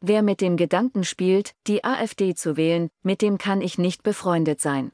Wer mit dem Gedanken spielt, die AfD zu wählen, mit dem kann ich nicht befreundet sein.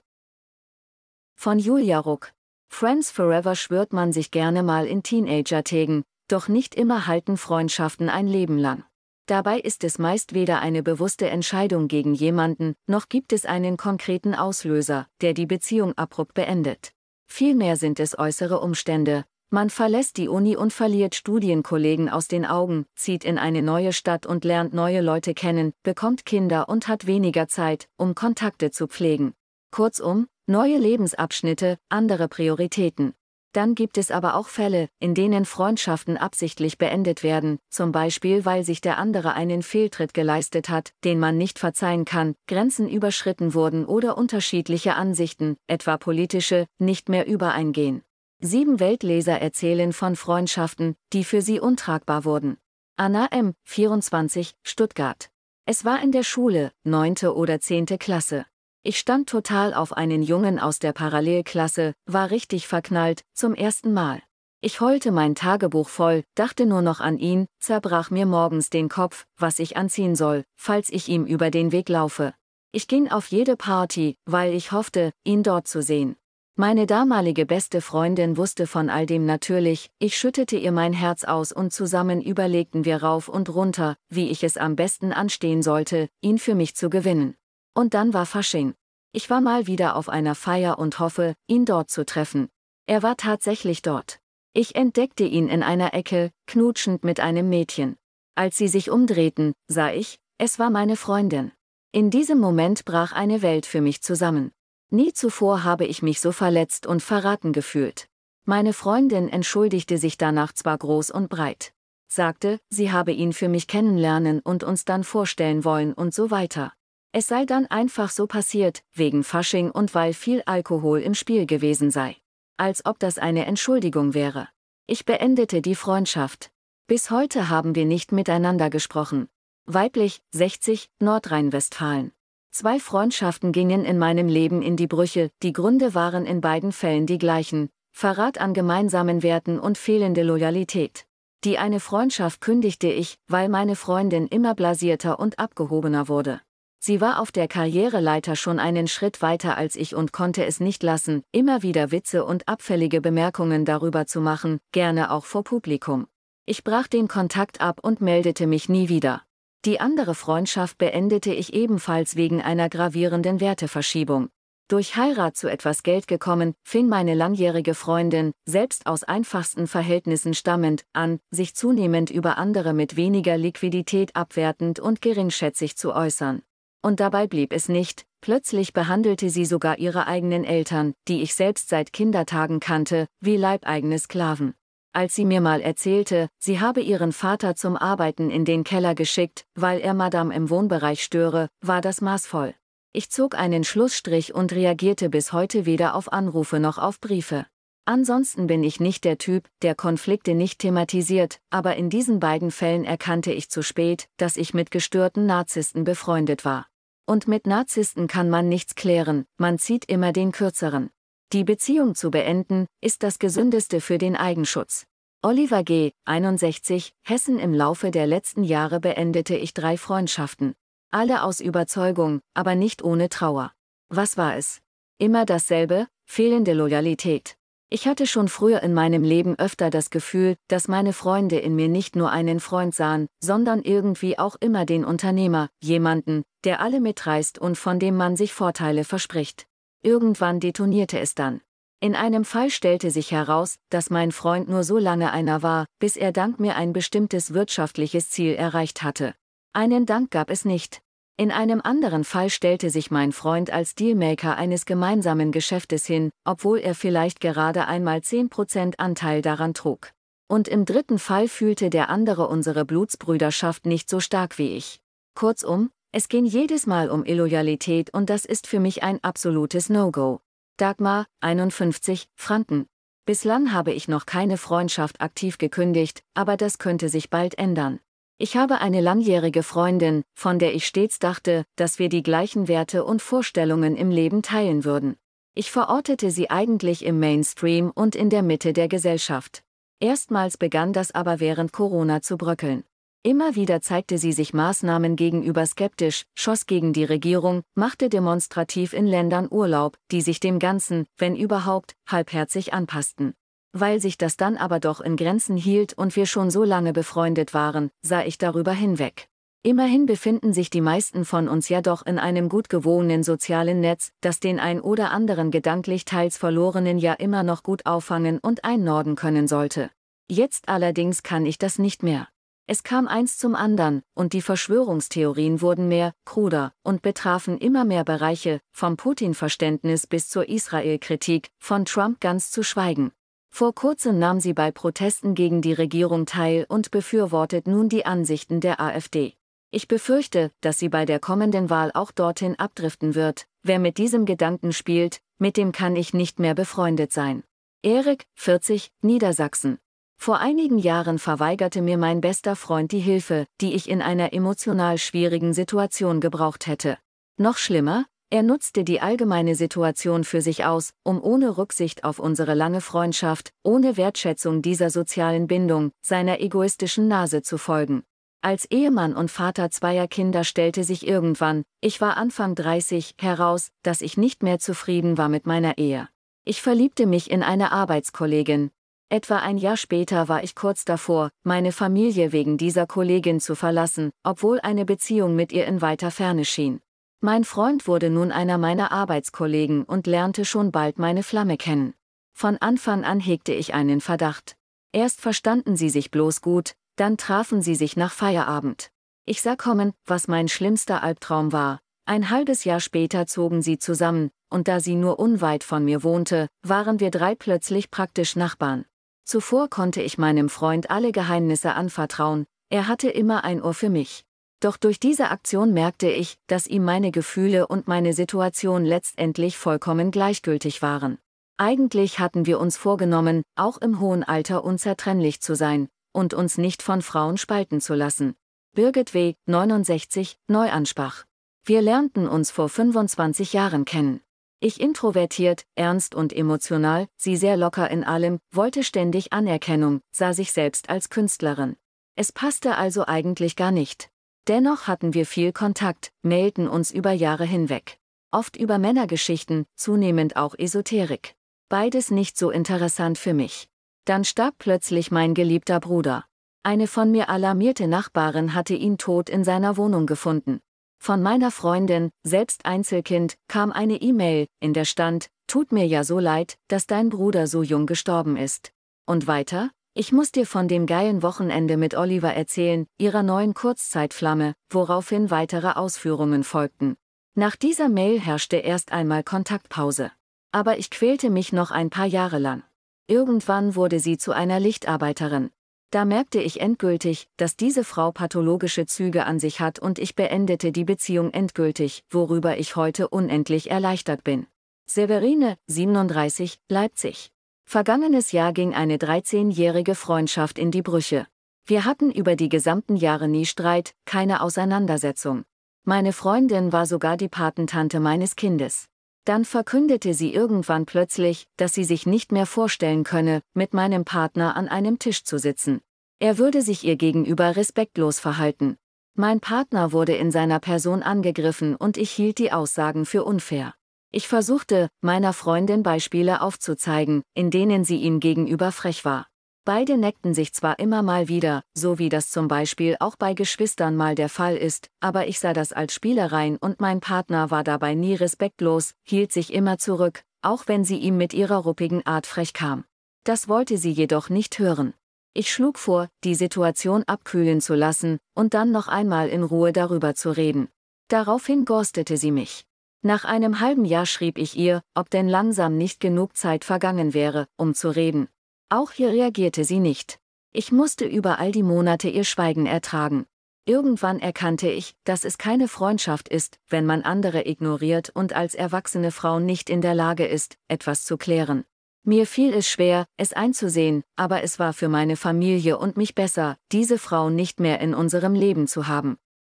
Von Julia Ruck. Friends Forever schwört man sich gerne mal in Teenager-Tägen, doch nicht immer halten Freundschaften ein Leben lang. Dabei ist es meist weder eine bewusste Entscheidung gegen jemanden, noch gibt es einen konkreten Auslöser, der die Beziehung abrupt beendet. Vielmehr sind es äußere Umstände. Man verlässt die Uni und verliert Studienkollegen aus den Augen, zieht in eine neue Stadt und lernt neue Leute kennen, bekommt Kinder und hat weniger Zeit, um Kontakte zu pflegen. Kurzum, neue Lebensabschnitte, andere Prioritäten. Dann gibt es aber auch Fälle, in denen Freundschaften absichtlich beendet werden, zum Beispiel weil sich der andere einen Fehltritt geleistet hat, den man nicht verzeihen kann, Grenzen überschritten wurden oder unterschiedliche Ansichten, etwa politische, nicht mehr übereingehen. Sieben Weltleser erzählen von Freundschaften, die für sie untragbar wurden. Anna M., 24, Stuttgart. Es war in der Schule, neunte oder zehnte Klasse. Ich stand total auf einen Jungen aus der Parallelklasse, war richtig verknallt, zum ersten Mal. Ich heulte mein Tagebuch voll, dachte nur noch an ihn, zerbrach mir morgens den Kopf, was ich anziehen soll, falls ich ihm über den Weg laufe. Ich ging auf jede Party, weil ich hoffte, ihn dort zu sehen. Meine damalige beste Freundin wusste von all dem natürlich, ich schüttete ihr mein Herz aus und zusammen überlegten wir rauf und runter, wie ich es am besten anstehen sollte, ihn für mich zu gewinnen. Und dann war Fasching. Ich war mal wieder auf einer Feier und hoffe, ihn dort zu treffen. Er war tatsächlich dort. Ich entdeckte ihn in einer Ecke, knutschend mit einem Mädchen. Als sie sich umdrehten, sah ich, es war meine Freundin. In diesem Moment brach eine Welt für mich zusammen. Nie zuvor habe ich mich so verletzt und verraten gefühlt. Meine Freundin entschuldigte sich danach zwar groß und breit. Sagte, sie habe ihn für mich kennenlernen und uns dann vorstellen wollen und so weiter. Es sei dann einfach so passiert, wegen Fasching und weil viel Alkohol im Spiel gewesen sei. Als ob das eine Entschuldigung wäre. Ich beendete die Freundschaft. Bis heute haben wir nicht miteinander gesprochen. Weiblich, 60, Nordrhein-Westfalen. Zwei Freundschaften gingen in meinem Leben in die Brüche, die Gründe waren in beiden Fällen die gleichen, Verrat an gemeinsamen Werten und fehlende Loyalität. Die eine Freundschaft kündigte ich, weil meine Freundin immer blasierter und abgehobener wurde. Sie war auf der Karriereleiter schon einen Schritt weiter als ich und konnte es nicht lassen, immer wieder Witze und abfällige Bemerkungen darüber zu machen, gerne auch vor Publikum. Ich brach den Kontakt ab und meldete mich nie wieder. Die andere Freundschaft beendete ich ebenfalls wegen einer gravierenden Werteverschiebung. Durch Heirat zu etwas Geld gekommen, fing meine langjährige Freundin, selbst aus einfachsten Verhältnissen stammend, an, sich zunehmend über andere mit weniger Liquidität abwertend und geringschätzig zu äußern. Und dabei blieb es nicht, plötzlich behandelte sie sogar ihre eigenen Eltern, die ich selbst seit Kindertagen kannte, wie leibeigene Sklaven. Als sie mir mal erzählte, sie habe ihren Vater zum Arbeiten in den Keller geschickt, weil er Madame im Wohnbereich störe, war das maßvoll. Ich zog einen Schlussstrich und reagierte bis heute weder auf Anrufe noch auf Briefe. Ansonsten bin ich nicht der Typ, der Konflikte nicht thematisiert, aber in diesen beiden Fällen erkannte ich zu spät, dass ich mit gestörten Narzissten befreundet war. Und mit Narzissten kann man nichts klären, man zieht immer den kürzeren. Die Beziehung zu beenden, ist das Gesündeste für den Eigenschutz. Oliver G., 61, Hessen Im Laufe der letzten Jahre beendete ich drei Freundschaften. Alle aus Überzeugung, aber nicht ohne Trauer. Was war es? Immer dasselbe, fehlende Loyalität. Ich hatte schon früher in meinem Leben öfter das Gefühl, dass meine Freunde in mir nicht nur einen Freund sahen, sondern irgendwie auch immer den Unternehmer, jemanden, der alle mitreißt und von dem man sich Vorteile verspricht. Irgendwann detonierte es dann. In einem Fall stellte sich heraus, dass mein Freund nur so lange einer war, bis er dank mir ein bestimmtes wirtschaftliches Ziel erreicht hatte. Einen Dank gab es nicht. In einem anderen Fall stellte sich mein Freund als Dealmaker eines gemeinsamen Geschäftes hin, obwohl er vielleicht gerade einmal 10% Anteil daran trug. Und im dritten Fall fühlte der andere unsere Blutsbrüderschaft nicht so stark wie ich. Kurzum, es ging jedes Mal um Illoyalität und das ist für mich ein absolutes No-Go. Dagmar, 51, Franken. Bislang habe ich noch keine Freundschaft aktiv gekündigt, aber das könnte sich bald ändern. Ich habe eine langjährige Freundin, von der ich stets dachte, dass wir die gleichen Werte und Vorstellungen im Leben teilen würden. Ich verortete sie eigentlich im Mainstream und in der Mitte der Gesellschaft. Erstmals begann das aber während Corona zu bröckeln. Immer wieder zeigte sie sich Maßnahmen gegenüber skeptisch, schoss gegen die Regierung, machte demonstrativ in Ländern Urlaub, die sich dem Ganzen, wenn überhaupt, halbherzig anpassten. Weil sich das dann aber doch in Grenzen hielt und wir schon so lange befreundet waren, sah ich darüber hinweg. Immerhin befinden sich die meisten von uns ja doch in einem gut gewohnten sozialen Netz, das den ein oder anderen gedanklich teils verlorenen ja immer noch gut auffangen und einnorden können sollte. Jetzt allerdings kann ich das nicht mehr. Es kam eins zum andern, und die Verschwörungstheorien wurden mehr, kruder, und betrafen immer mehr Bereiche, vom Putin-Verständnis bis zur Israel-Kritik, von Trump ganz zu schweigen. Vor kurzem nahm sie bei Protesten gegen die Regierung teil und befürwortet nun die Ansichten der AfD. Ich befürchte, dass sie bei der kommenden Wahl auch dorthin abdriften wird. Wer mit diesem Gedanken spielt, mit dem kann ich nicht mehr befreundet sein. Erik, 40, Niedersachsen. Vor einigen Jahren verweigerte mir mein bester Freund die Hilfe, die ich in einer emotional schwierigen Situation gebraucht hätte. Noch schlimmer, er nutzte die allgemeine Situation für sich aus, um ohne Rücksicht auf unsere lange Freundschaft, ohne Wertschätzung dieser sozialen Bindung, seiner egoistischen Nase zu folgen. Als Ehemann und Vater zweier Kinder stellte sich irgendwann, ich war Anfang 30, heraus, dass ich nicht mehr zufrieden war mit meiner Ehe. Ich verliebte mich in eine Arbeitskollegin, Etwa ein Jahr später war ich kurz davor, meine Familie wegen dieser Kollegin zu verlassen, obwohl eine Beziehung mit ihr in weiter Ferne schien. Mein Freund wurde nun einer meiner Arbeitskollegen und lernte schon bald meine Flamme kennen. Von Anfang an hegte ich einen Verdacht. Erst verstanden sie sich bloß gut, dann trafen sie sich nach Feierabend. Ich sah kommen, was mein schlimmster Albtraum war. Ein halbes Jahr später zogen sie zusammen, und da sie nur unweit von mir wohnte, waren wir drei plötzlich praktisch Nachbarn. Zuvor konnte ich meinem Freund alle Geheimnisse anvertrauen, er hatte immer ein Ohr für mich. Doch durch diese Aktion merkte ich, dass ihm meine Gefühle und meine Situation letztendlich vollkommen gleichgültig waren. Eigentlich hatten wir uns vorgenommen, auch im hohen Alter unzertrennlich zu sein und uns nicht von Frauen spalten zu lassen. Birgit W., 69, Neuanspach. Wir lernten uns vor 25 Jahren kennen. Ich introvertiert, ernst und emotional, sie sehr locker in allem, wollte ständig Anerkennung, sah sich selbst als Künstlerin. Es passte also eigentlich gar nicht. Dennoch hatten wir viel Kontakt, mailten uns über Jahre hinweg. Oft über Männergeschichten, zunehmend auch Esoterik. Beides nicht so interessant für mich. Dann starb plötzlich mein geliebter Bruder. Eine von mir alarmierte Nachbarin hatte ihn tot in seiner Wohnung gefunden. Von meiner Freundin, selbst Einzelkind, kam eine E-Mail, in der stand, tut mir ja so leid, dass dein Bruder so jung gestorben ist. Und weiter, ich muss dir von dem geilen Wochenende mit Oliver erzählen, ihrer neuen Kurzzeitflamme, woraufhin weitere Ausführungen folgten. Nach dieser Mail herrschte erst einmal Kontaktpause. Aber ich quälte mich noch ein paar Jahre lang. Irgendwann wurde sie zu einer Lichtarbeiterin, da merkte ich endgültig, dass diese Frau pathologische Züge an sich hat und ich beendete die Beziehung endgültig, worüber ich heute unendlich erleichtert bin. Severine, 37, Leipzig. Vergangenes Jahr ging eine 13-jährige Freundschaft in die Brüche. Wir hatten über die gesamten Jahre nie Streit, keine Auseinandersetzung. Meine Freundin war sogar die Patentante meines Kindes. Dann verkündete sie irgendwann plötzlich, dass sie sich nicht mehr vorstellen könne, mit meinem Partner an einem Tisch zu sitzen. Er würde sich ihr gegenüber respektlos verhalten. Mein Partner wurde in seiner Person angegriffen und ich hielt die Aussagen für unfair. Ich versuchte, meiner Freundin Beispiele aufzuzeigen, in denen sie ihm gegenüber frech war. Beide neckten sich zwar immer mal wieder, so wie das zum Beispiel auch bei Geschwistern mal der Fall ist, aber ich sah das als Spielereien und mein Partner war dabei nie respektlos, hielt sich immer zurück, auch wenn sie ihm mit ihrer ruppigen Art frech kam. Das wollte sie jedoch nicht hören. Ich schlug vor, die Situation abkühlen zu lassen und dann noch einmal in Ruhe darüber zu reden. Daraufhin gorstete sie mich. Nach einem halben Jahr schrieb ich ihr, ob denn langsam nicht genug Zeit vergangen wäre, um zu reden. Auch hier reagierte sie nicht. Ich musste über all die Monate ihr Schweigen ertragen. Irgendwann erkannte ich, dass es keine Freundschaft ist, wenn man andere ignoriert und als erwachsene Frau nicht in der Lage ist, etwas zu klären. Mir fiel es schwer, es einzusehen, aber es war für meine Familie und mich besser, diese Frau nicht mehr in unserem Leben zu haben.